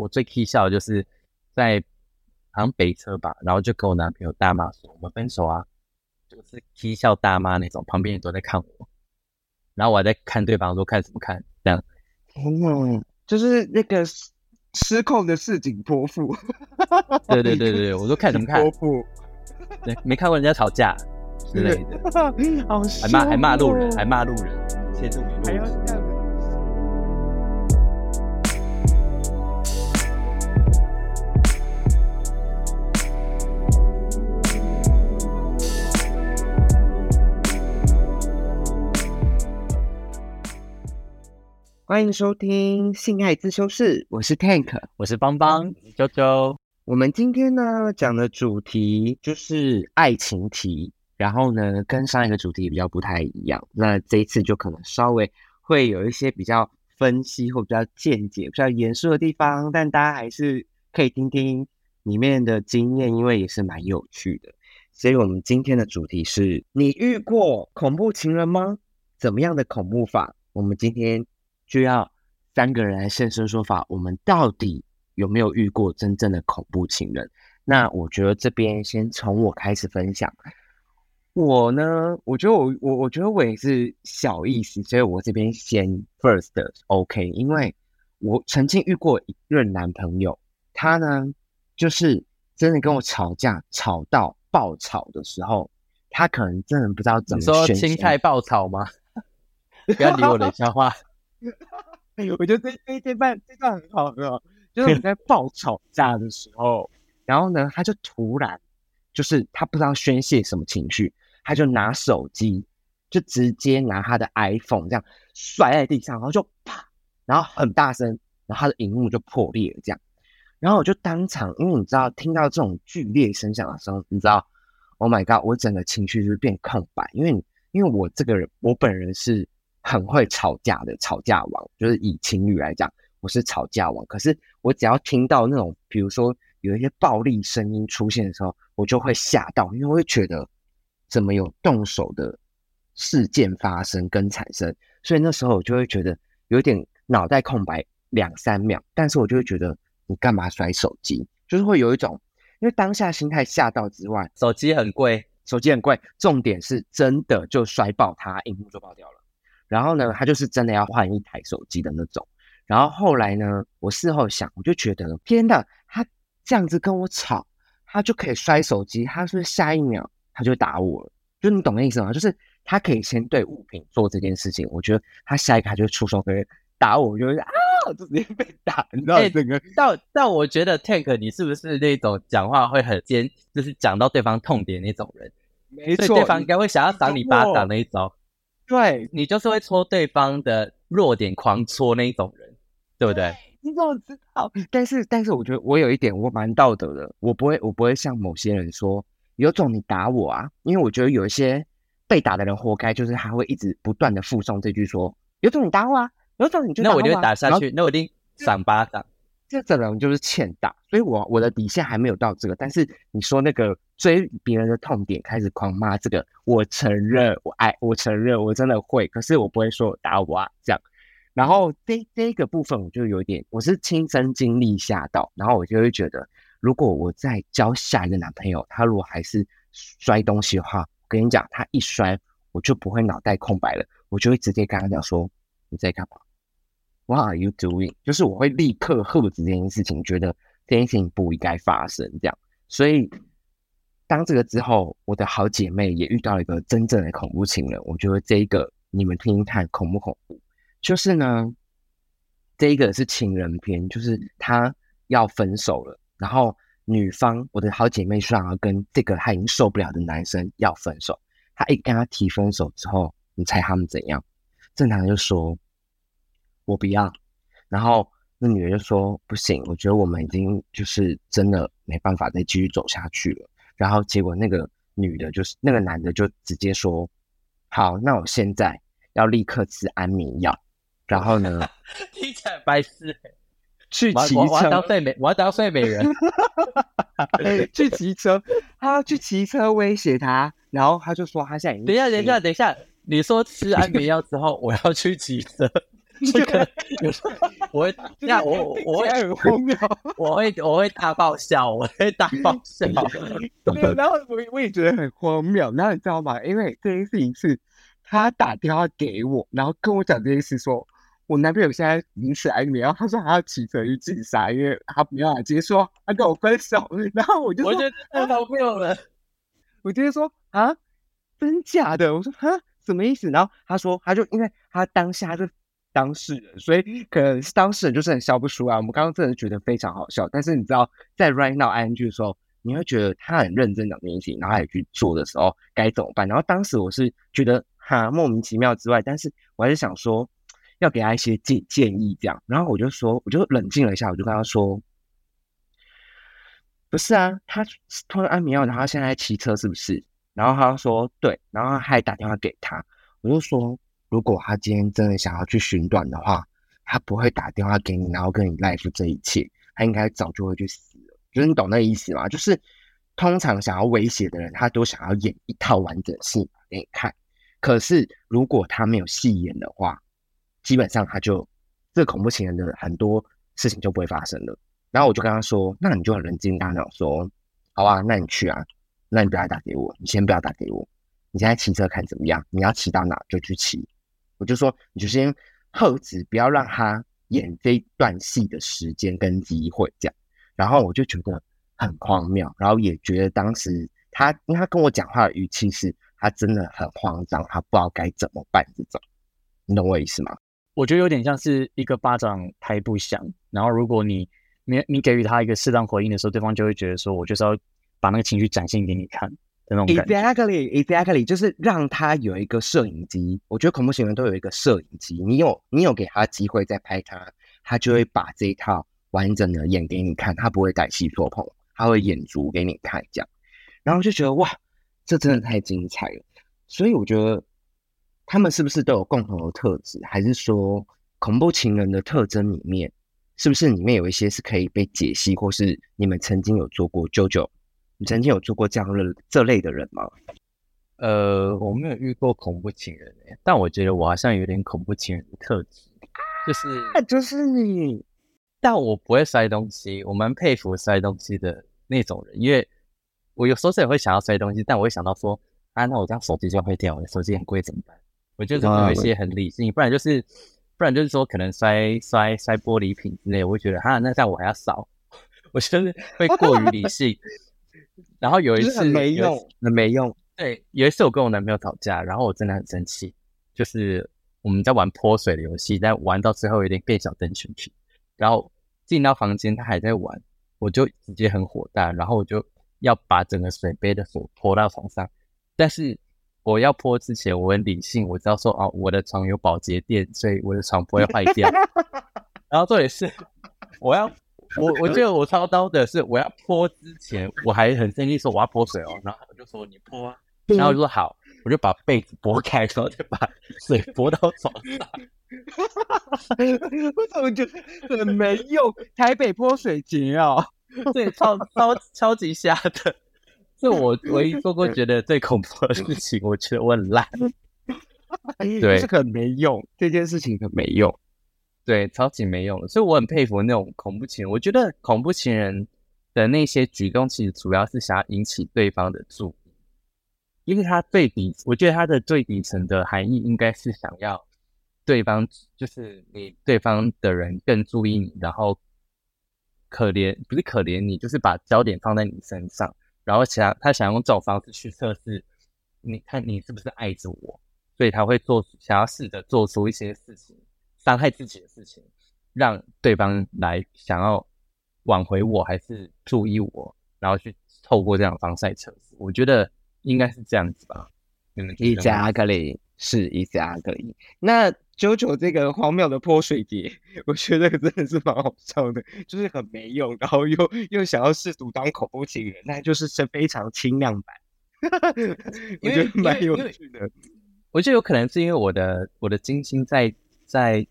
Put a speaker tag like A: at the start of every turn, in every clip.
A: 我最 k 笑的就是在好像北车吧，然后就跟我男朋友大骂说我们分手啊，就是嬉笑大妈那种，旁边人都在看我，然后我还在看对方说看什么看这样，
B: 嗯，就是那个失控的市井泼妇，
A: 对对对对，我说看什么看，
B: 泼妇，
A: 对，没看过人家吵架之类的，
B: 好
A: 还骂还骂路人，还骂路人，切住你路。人。
B: 欢迎收听性爱自修室，我是 Tank，
A: 我是邦邦，周周。
B: 我们今天呢讲的主题就是爱情题，然后呢跟上一个主题比较不太一样，那这一次就可能稍微会有一些比较分析或比较见解、比较严肃的地方，但大家还是可以听听里面的经验，因为也是蛮有趣的。所以我们今天的主题是你遇过恐怖情人吗？怎么样的恐怖法？我们今天。就要三个人来现身说法，我们到底有没有遇过真正的恐怖情人？那我觉得这边先从我开始分享。我呢，我觉得我我我觉得我也是小意思，所以我这边先 first OK，因为我曾经遇过一任男朋友，他呢就是真的跟我吵架，吵到爆吵的时候，他可能真的不知道怎么
A: 说青菜爆炒吗？不要理我的笑话。
B: 哎呦，我觉得这这这段这段很好，很好。就是我在爆吵架的时候，然后呢，他就突然就是他不知道宣泄什么情绪，他就拿手机，就直接拿他的 iPhone 这样摔在地上，然后就啪，然后很大声，然后他的荧幕就破裂了这样。然后我就当场，因为你知道，听到这种剧烈声响的时候，你知道，Oh my God，我整个情绪就是变空白，因为因为我这个人，我本人是。很会吵架的吵架王，就是以情侣来讲，我是吵架王。可是我只要听到那种，比如说有一些暴力声音出现的时候，我就会吓到，因为会觉得怎么有动手的事件发生跟产生，所以那时候我就会觉得有点脑袋空白两三秒。但是我就会觉得你干嘛摔手机？就是会有一种，因为当下心态吓到之外，
A: 手机很贵，
B: 手机很贵，重点是真的就摔爆它，荧幕就爆掉了。然后呢，他就是真的要换一台手机的那种。然后后来呢，我事后想，我就觉得天呐，他这样子跟我吵，他就可以摔手机，他是不是下一秒他就打我了？就你懂那意思吗？就是他可以先对物品做这件事情，我觉得他下一个他就出手可以打我，就是啊，就直接被打，你知道这个？
A: 但但我觉得 Tank，你是不是那种讲话会很尖，就是讲到对方痛点那种人？
B: 没错，
A: 对方应该会想要赏你巴掌那一招。
B: 对
A: 你就是会戳对方的弱点，狂戳那一种人，对不对？
B: 你怎么知道？但是，但是，我觉得我有一点我蛮道德的，我不会，我不会像某些人说有种你打我啊，因为我觉得有一些被打的人活该，就是他会一直不断的附送这句说有种你打我啊，有种你就
A: 那我就打下去，那我一定赏巴掌。
B: 这整人就是欠打，所以我我的底线还没有到这个。但是你说那个追别人的痛点开始狂骂这个，我承认我爱，我承认我真的会，可是我不会说打我啊这样。然后这这个部分我就有点，我是亲身经历吓到，然后我就会觉得，如果我再交下一个男朋友，他如果还是摔东西的话，我跟你讲，他一摔我就不会脑袋空白了，我就会直接跟他讲说你在干嘛。What are you doing？就是我会立刻喝止这件事情，觉得这件事情不应该发生。这样，所以当这个之后，我的好姐妹也遇到一个真正的恐怖情人。我觉得这一个你们听听看恐不恐怖？就是呢，这一个是情人片，就是他要分手了，然后女方我的好姐妹说要跟这个她已经受不了的男生要分手。她一跟他提分手之后，你猜他们怎样？正常就说。我不要，然后那女的就说不行，我觉得我们已经就是真的没办法再继续走下去了。然后结果那个女的，就是那个男的就直接说，好，那我现在要立刻吃安眠药，然后呢
A: 听起来白痴欸。
B: 去骑
A: 车我要当
B: 车，
A: 睡美，我要当睡美人。
B: 去骑车，他要去骑车威胁他，然后他就说他现在已经
A: 等一下，等一下，等一下，你说吃安眠药之后，我要去骑车，这个有时候 我会，那我我会
B: 很荒谬。
A: 我会我会大爆笑，我会大 爆笑。
B: 对，然后我我也觉得很荒谬。然后你知道吗？因为这件事情是他打电话给我，然后跟我讲这件事说，我男朋友现在已经吃安眠药，他说他要骑车去自杀，因为他没办法接受他跟我分手。然后我就说，
A: 我觉得太荒谬了。
B: 我直接说啊，真假的？我说哈，什么意思？然后他说，他就因为他当下是当事人，所以可能是当事人就是很笑不出来。我们刚刚真的觉得非常好笑，但是你知道，在 right now ing 的时候，你会觉得他很认真讲这件事情，然后他去做的时候该怎么办？然后当时我是觉得哈莫名其妙之外，但是我还是想说要给他一些建建议这样。然后我就说，我就冷静了一下，我就跟他说。不是啊，他吞了安眠药，然后他现在在骑车，是不是？然后他说对，然后他还打电话给他，我就说，如果他今天真的想要去寻短的话，他不会打电话给你，然后跟你 life 这一切，他应该早就会去死了。就是你懂那意思吗？就是通常想要威胁的人，他都想要演一套完整戏给你看。可是如果他没有戏演的话，基本上他就这个恐怖情人的很多事情就不会发生了。然后我就跟他说：“那你就很冷静大脑说，好啊，那你去啊，那你不要打给我，你先不要打给我，你现在骑车看怎么样？你要骑到哪就去骑。”我就说，你就先喝止，不要让他演这一段戏的时间跟机会这样。然后我就觉得很荒谬，然后也觉得当时他，因为他跟我讲话的语气是，他真的很慌张，他不知道该怎么办这种，你懂我意思吗？
C: 我觉得有点像是一个巴掌拍不响，然后如果你你你给予他一个适当回应的时候，对方就会觉得说，我就是要把那个情绪展现给你看那种感觉。
B: Exactly, exactly，就是让他有一个摄影机。我觉得恐怖情人都有一个摄影机，你有你有给他机会再拍他，他就会把这一套完整的演给你看，他不会带戏做棚，他会演足给你看这样。然后就觉得哇，这真的太精彩了。所以我觉得他们是不是都有共同的特质，还是说恐怖情人的特征里面，是不是里面有一些是可以被解析，或是你们曾经有做过？九九，你曾经有做过这样的这类的人吗？
A: 呃，我没有遇过恐怖情人诶，但我觉得我好像有点恐怖情人的特质，就是，
B: 啊就是你。
A: 但我不会摔东西，我蛮佩服摔东西的那种人，因为我有时候是也会想要摔东西，但我会想到说，啊，那我这样手机就会掉，我的手机很贵怎么办？我觉得会有一些很理性，不然就是，不然就是说可能摔摔摔玻璃瓶之类，我会觉得哈，那这样我还要扫，我就是会过于理性。然后有一次
B: 没用，很没用。
A: 对，有一次我跟我男朋友吵架，然后我真的很生气，就是我们在玩泼水的游戏，但玩到最后有点变小灯群去，然后进到房间他还在玩，我就直接很火大，然后我就要把整个水杯的水泼到床上，但是我要泼之前我很理性，我知道说哦我的床有保洁垫，所以我的床不会坏掉，然后这也是我要。我 我记得我操刀的是，我要泼之前，我还很生气说我要泼水哦，然后我就说你泼啊，然后我就说好，我就把被子拨开，然后再把水泼到床上。
B: 我怎么觉得很没用？台北泼水节哦，
A: 对，超超超级瞎的，是我唯一做过觉得最恐怖的事情。我觉得我很烂，对
B: 这个很没用，这件事情很没用。
A: 对，超级没用的。所以我很佩服那种恐怖情人。我觉得恐怖情人的那些举动，其实主要是想要引起对方的注意，因为他最底，我觉得他的最底层的含义应该是想要对方，就是你对方的人更注意你，然后可怜不是可怜你，就是把焦点放在你身上，然后想他想用这种方式去测试，你看你是不是爱着我，所以他会做想要试着做出一些事情。伤害自己的事情，让对方来想要挽回我，还是注意我，然后去透过这样的方式来测试。我觉得应该是这样子吧。你们觉得呢
B: Exactly，是 Exactly。那九九这个荒谬的泼水节，我觉得真的是蛮好笑的，就是很没用，然后又又想要试图当恐怖情人，那就是是非常轻量版，我觉得蛮有趣的。
A: 我觉得有可能是因为我的我的金星在在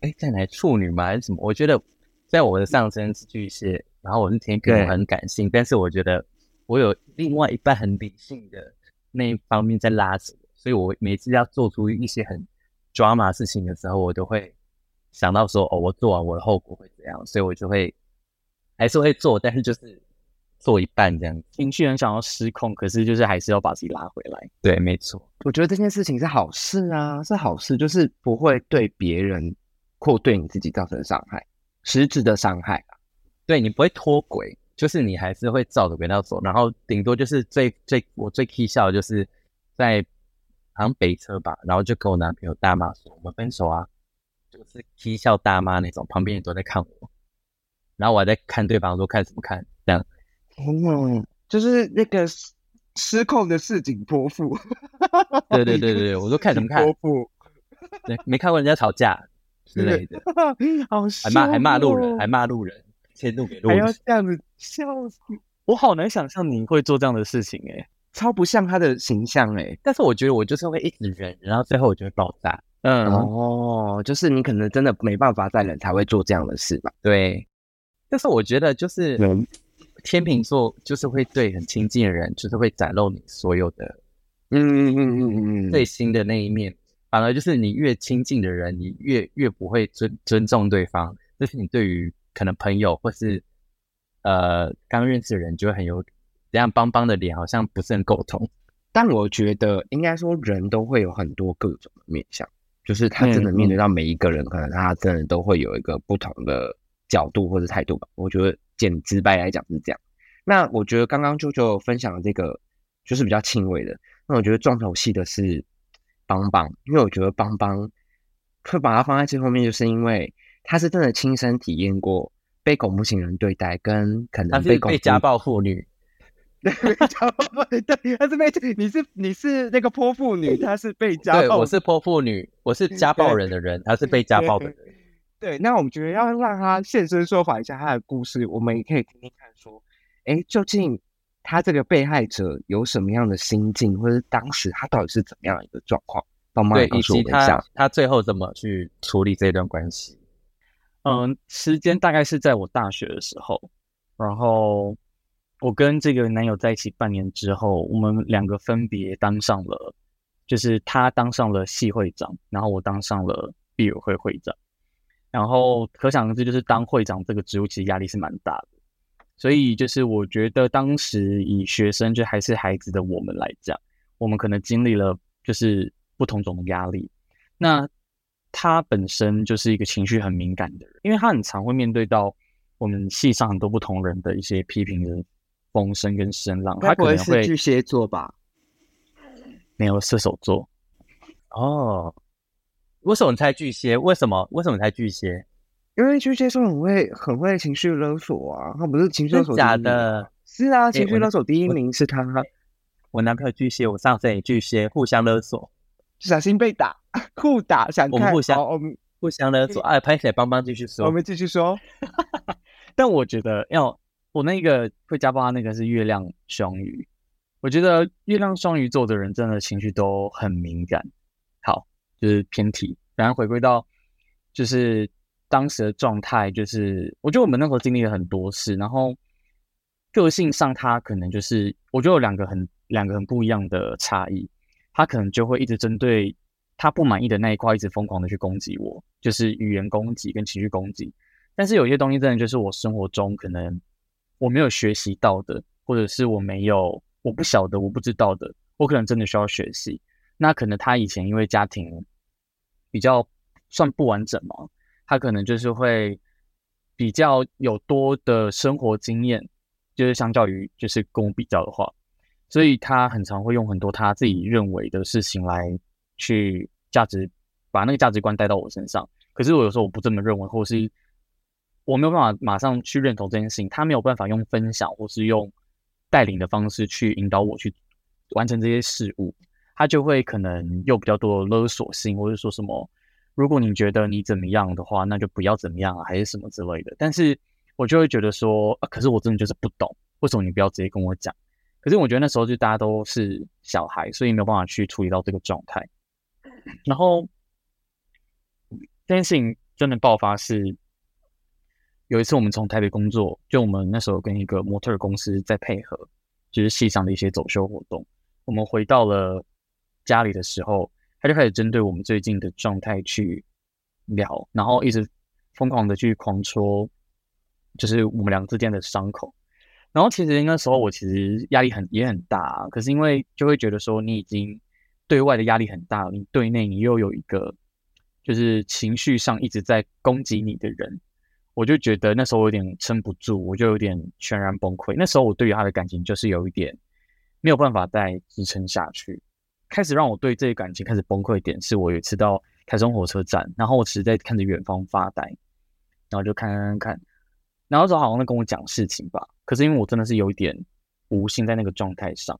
A: 哎在哪处女吗还是什么？我觉得在我的上升是巨蟹，然后我是天平，我很感性，但是我觉得我有另外一半很理性的那一方面在拉扯，所以我每次要做出一些很。drama 事情的时候，我都会想到说，哦，我做完我的后果会怎样，所以我就会还是会做，但是就是做一半这样。
C: 情绪很想要失控，可是就是还是要把自己拉回来。
A: 对，没错。
B: 我觉得这件事情是好事啊，是好事，就是不会对别人或对你自己造成伤害，实质的伤害啊。
A: 对你不会脱轨，就是你还是会照着轨道走，然后顶多就是最最我最 key 笑的就是在。好像北车吧，然后就跟我男朋友大骂说：“我们分手啊！”就是啼笑大妈那种，旁边人都在看我，然后我还在看对方说看什么看这样。
B: 嗯，就是那个失控的市井泼妇。
A: 对对对对，我都看什么看？
B: 泼妇。
A: 对，没看过人家吵架之类的。
B: 好
A: 还骂还骂路人，还骂路人，迁怒给路人。
B: 还要这样子笑死！
C: 我好难想象你会做这样的事情哎。
B: 超不像他的形象哎，
A: 但是我觉得我就是会一直忍，然后最后我就会爆炸。
B: 嗯哦，就是你可能真的没办法再忍，才会做这样的事吧？
A: 对。但是我觉得就是天秤座就是会对很亲近的人，就是会展露你所有的嗯嗯嗯嗯嗯最新的那一面。反而就是你越亲近的人，你越越不会尊尊重对方。就是你对于可能朋友或是呃刚认识的人，就会很有。这样邦邦的脸好像不是很沟通，
B: 但我觉得应该说人都会有很多各种的面相，就是他真的面对到每一个人，可能他真的都会有一个不同的角度或者态度吧。我觉得简直白来讲是这样。那我觉得刚刚舅舅分享的这个就是比较轻微的，那我觉得重头戏的是邦邦，因为我觉得邦邦会把它放在最后面，就是因为他是真的亲身体验过被恐怖情人对待，跟可能被
A: 被家暴妇女。
B: 对，家暴对，他是被你是你是那个泼妇女，他是被家暴。
A: 我是泼妇女，我是家 暴人的人，他是被家暴的人。
B: 对，那我们觉得要让他现身说法一下他的故事，我们也可以听听看，说，哎，究竟他这个被害者有什么样的心境，或者当时他到底是怎么样一个状况？帮忙告诉我们一下，
A: 他最后怎么去处理这段关系？
C: 嗯，时间大概是在我大学的时候，然后。我跟这个男友在一起半年之后，我们两个分别当上了，就是他当上了系会长，然后我当上了毕委会会长。然后可想而知，就是当会长这个职务其实压力是蛮大的。所以就是我觉得当时以学生就还是孩子的我们来讲，我们可能经历了就是不同种的压力。那他本身就是一个情绪很敏感的人，因为他很常会面对到我们系上很多不同人的一些批评的。风声跟声浪，他可能会
B: 巨蟹座吧？
C: 没有射手座
A: 哦。为什么猜巨蟹？为什么？为什么猜巨蟹？
B: 因为巨蟹座很会很会情绪勒索啊！他不是情绪勒索
A: 假的？
B: 是啊，情绪勒索第一名是他。
A: 我男朋友巨蟹，我上升也巨蟹，互相勒索，
B: 小心被打，互打想看。
A: 我们互相，
B: 我们
A: 互相勒索。哎，拍起来帮帮继续说。
B: 我们继续说。
C: 但我觉得要。我那个会家暴，那个是月亮双鱼。我觉得月亮双鱼座的人真的情绪都很敏感。就是偏题，然后回归到就是当时的状态，就是我觉得我们那时候经历了很多事，然后个性上他可能就是我觉得有两个很两个很不一样的差异，他可能就会一直针对他不满意的那一块，一直疯狂的去攻击我，就是语言攻击跟情绪攻击。但是有些东西真的就是我生活中可能。我没有学习到的，或者是我没有我不晓得我不知道的，我可能真的需要学习。那可能他以前因为家庭比较算不完整嘛，他可能就是会比较有多的生活经验，就是相较于就是跟我比较的话，所以他很常会用很多他自己认为的事情来去价值把那个价值观带到我身上。可是我有时候我不这么认为，或是。我没有办法马上去认同这件事情，他没有办法用分享或是用带领的方式去引导我去完成这些事物，他就会可能又比较多的勒索性，或者说什么，如果你觉得你怎么样的话，那就不要怎么样啊，还是什么之类的。但是我就会觉得说，啊，可是我真的就是不懂，为什么你不要直接跟我讲？可是我觉得那时候就大家都是小孩，所以没有办法去处理到这个状态。然后这件事情真的爆发是有一次我们从台北工作，就我们那时候跟一个模特公司在配合，就是戏上的一些走秀活动。我们回到了家里的时候，他就开始针对我们最近的状态去聊，然后一直疯狂的去狂戳，就是我们两个之间的伤口。然后其实那时候我其实压力很也很大，可是因为就会觉得说你已经对外的压力很大，你对内你又有一个就是情绪上一直在攻击你的人，我就觉得那时候有点撑不住，我就有点全然崩溃。那时候我对于他的感情就是有一点没有办法再支撑下去，开始让我对这个感情开始崩溃点是我有一次到台中火车站，然后我只是在看着远方发呆，然后就看看看看。然后时候好像在跟我讲事情吧，可是因为我真的是有一点无心在那个状态上，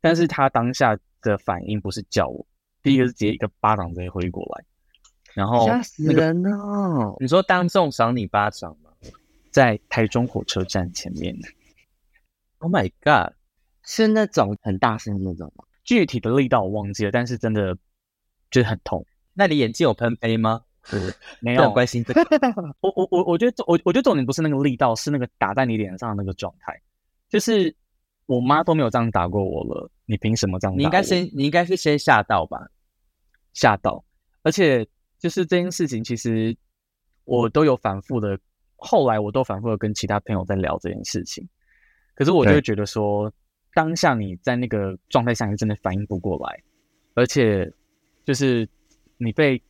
C: 但是他当下的反应不是叫我，第一个是直接一个巴掌直接挥过来，然后
B: 吓死人哦！
A: 你说当众赏你巴掌吗？
C: 在台中火车站前面
A: ？Oh my god！
B: 是那种很大声的那种吗？
C: 具体的力道我忘记了，但是真的就是很痛。
A: 那你眼睛有喷飞吗？
C: 没 有
A: 关心这个，
C: 我我我我觉得我我觉得重点不是那个力道，是那个打在你脸上的那个状态。就是我妈都没有这样打过我了，你凭什么这样？
A: 你应该先你应该是先吓到吧？
C: 吓到，而且就是这件事情，其实我都有反复的，后来我都反复的跟其他朋友在聊这件事情。可是我就会觉得说，当下你在那个状态下，你真的反应不过来，而且就是你被。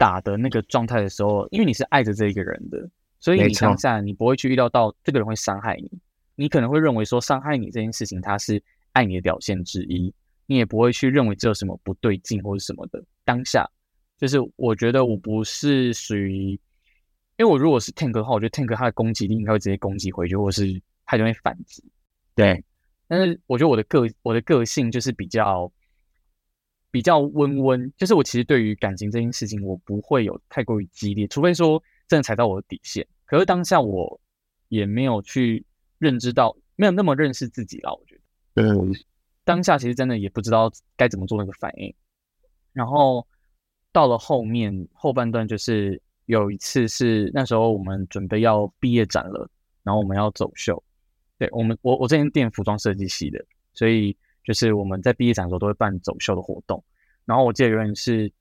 C: 打的那个状态的时候，因为你是爱着这一个人的，所以你当下你不会去预料到这个人会伤害你，你可能会认为说伤害你这件事情他是爱你的表现之一，你也不会去认为这有什么不对劲或者什么的。当下就是我觉得我不是属于，因为我如果是 Tank 的话，我觉得 Tank 他的攻击力应该会直接攻击回去，或是他就会反击。
B: 对，
C: 但是我觉得我的个我的个性就是比较。比较温温，就是我其实对于感情这件事情，我不会有太过于激烈，除非说真的踩到我的底线。可是当下我也没有去认知到，没有那么认识自己了。我觉得，
B: 嗯，
C: 当下其实真的也不知道该怎么做那个反应。然后到了后面后半段，就是有一次是那时候我们准备要毕业展了，然后我们要走秀。对我们，我我这间店服装设计系的，所以。就是我们在毕业展的时候都会办走秀的活动，然后我记得有点是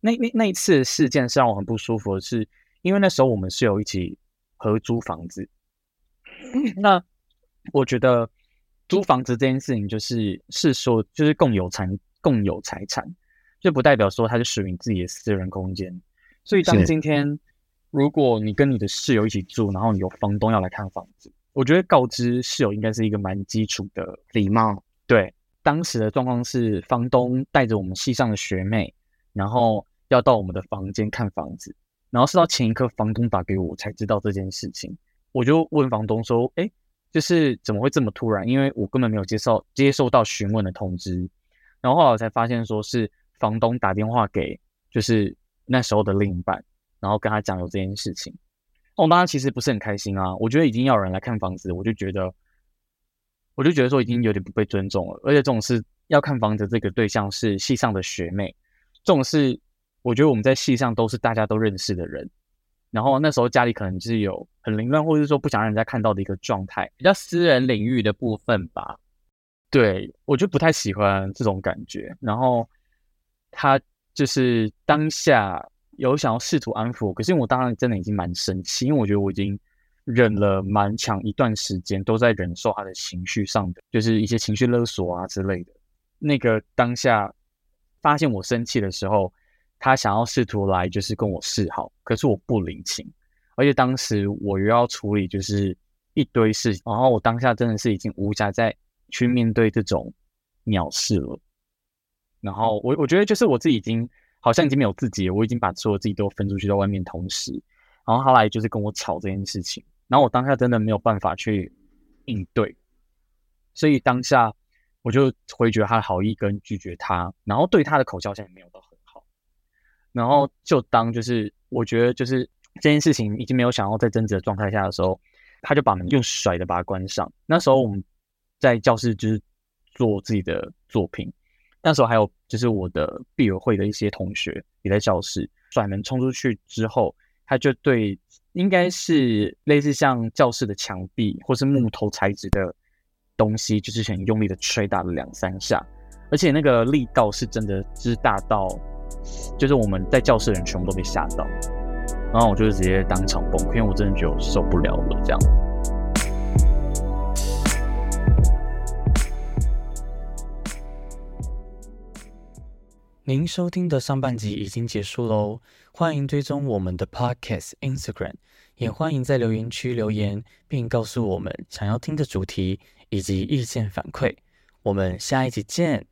C: 那那那一次事件是让我很不舒服的是，因为那时候我们是有一起合租房子，那我觉得租房子这件事情就是是说就是共有财共有财产，就不代表说它是属于你自己的私人空间，所以当今天如果你跟你的室友一起住，然后你有房东要来看房子，我觉得告知室友应该是一个蛮基础的
B: 礼貌。
C: 对，当时的状况是房东带着我们系上的学妹，然后要到我们的房间看房子，然后是到前一刻房东打给我才知道这件事情，我就问房东说：“哎，就是怎么会这么突然？因为我根本没有接受接受到询问的通知。”然后后来我才发现说是房东打电话给就是那时候的另一半，然后跟他讲有这件事情。我当时其实不是很开心啊，我觉得已经要人来看房子，我就觉得。我就觉得说已经有点不被尊重了，而且这种事要看房子，这个对象是系上的学妹，这种事我觉得我们在系上都是大家都认识的人，然后那时候家里可能就是有很凌乱，或者是说不想让人家看到的一个状态，
A: 比较私人领域的部分吧。
C: 对我就不太喜欢这种感觉，然后他就是当下有想要试图安抚，可是我当然真的已经蛮生气，因为我觉得我已经。忍了蛮长一段时间，都在忍受他的情绪上的，就是一些情绪勒索啊之类的。那个当下发现我生气的时候，他想要试图来就是跟我示好，可是我不领情，而且当时我又要处理就是一堆事情，然后我当下真的是已经无暇再去面对这种鸟事了。然后我我觉得就是我自己已经好像已经没有自己，我已经把所有自己都分出去到外面，同时，然后他来就是跟我吵这件事情。然后我当下真的没有办法去应对，所以当下我就回绝他的好意跟拒绝他，然后对他的口交线也没有到很好。然后就当就是我觉得就是这件事情已经没有想要再争执的状态下的时候，他就把门用甩的把它关上。那时候我们在教室就是做自己的作品，那时候还有就是我的毕友会的一些同学也在教室，甩门冲出去之后，他就对应该是类似像教室的墙壁或是木头材质的东西，就是很用力的捶打了两三下，而且那个力道是真的之大到，就是我们在教室的人全部都被吓到，然后我就直接当场崩溃，因为我真的觉得我受不了了这样。
D: 您收听的上半集已经结束喽，欢迎追踪我们的 Podcast Instagram，也欢迎在留言区留言，并告诉我们想要听的主题以及意见反馈。我们下一集见。